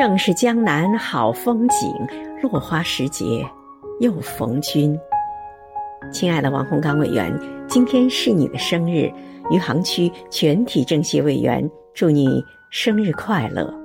正是江南好风景落花时节又逢君。亲爱的王洪刚委员今天是你的生日余杭区全体政协委员祝你生日快乐。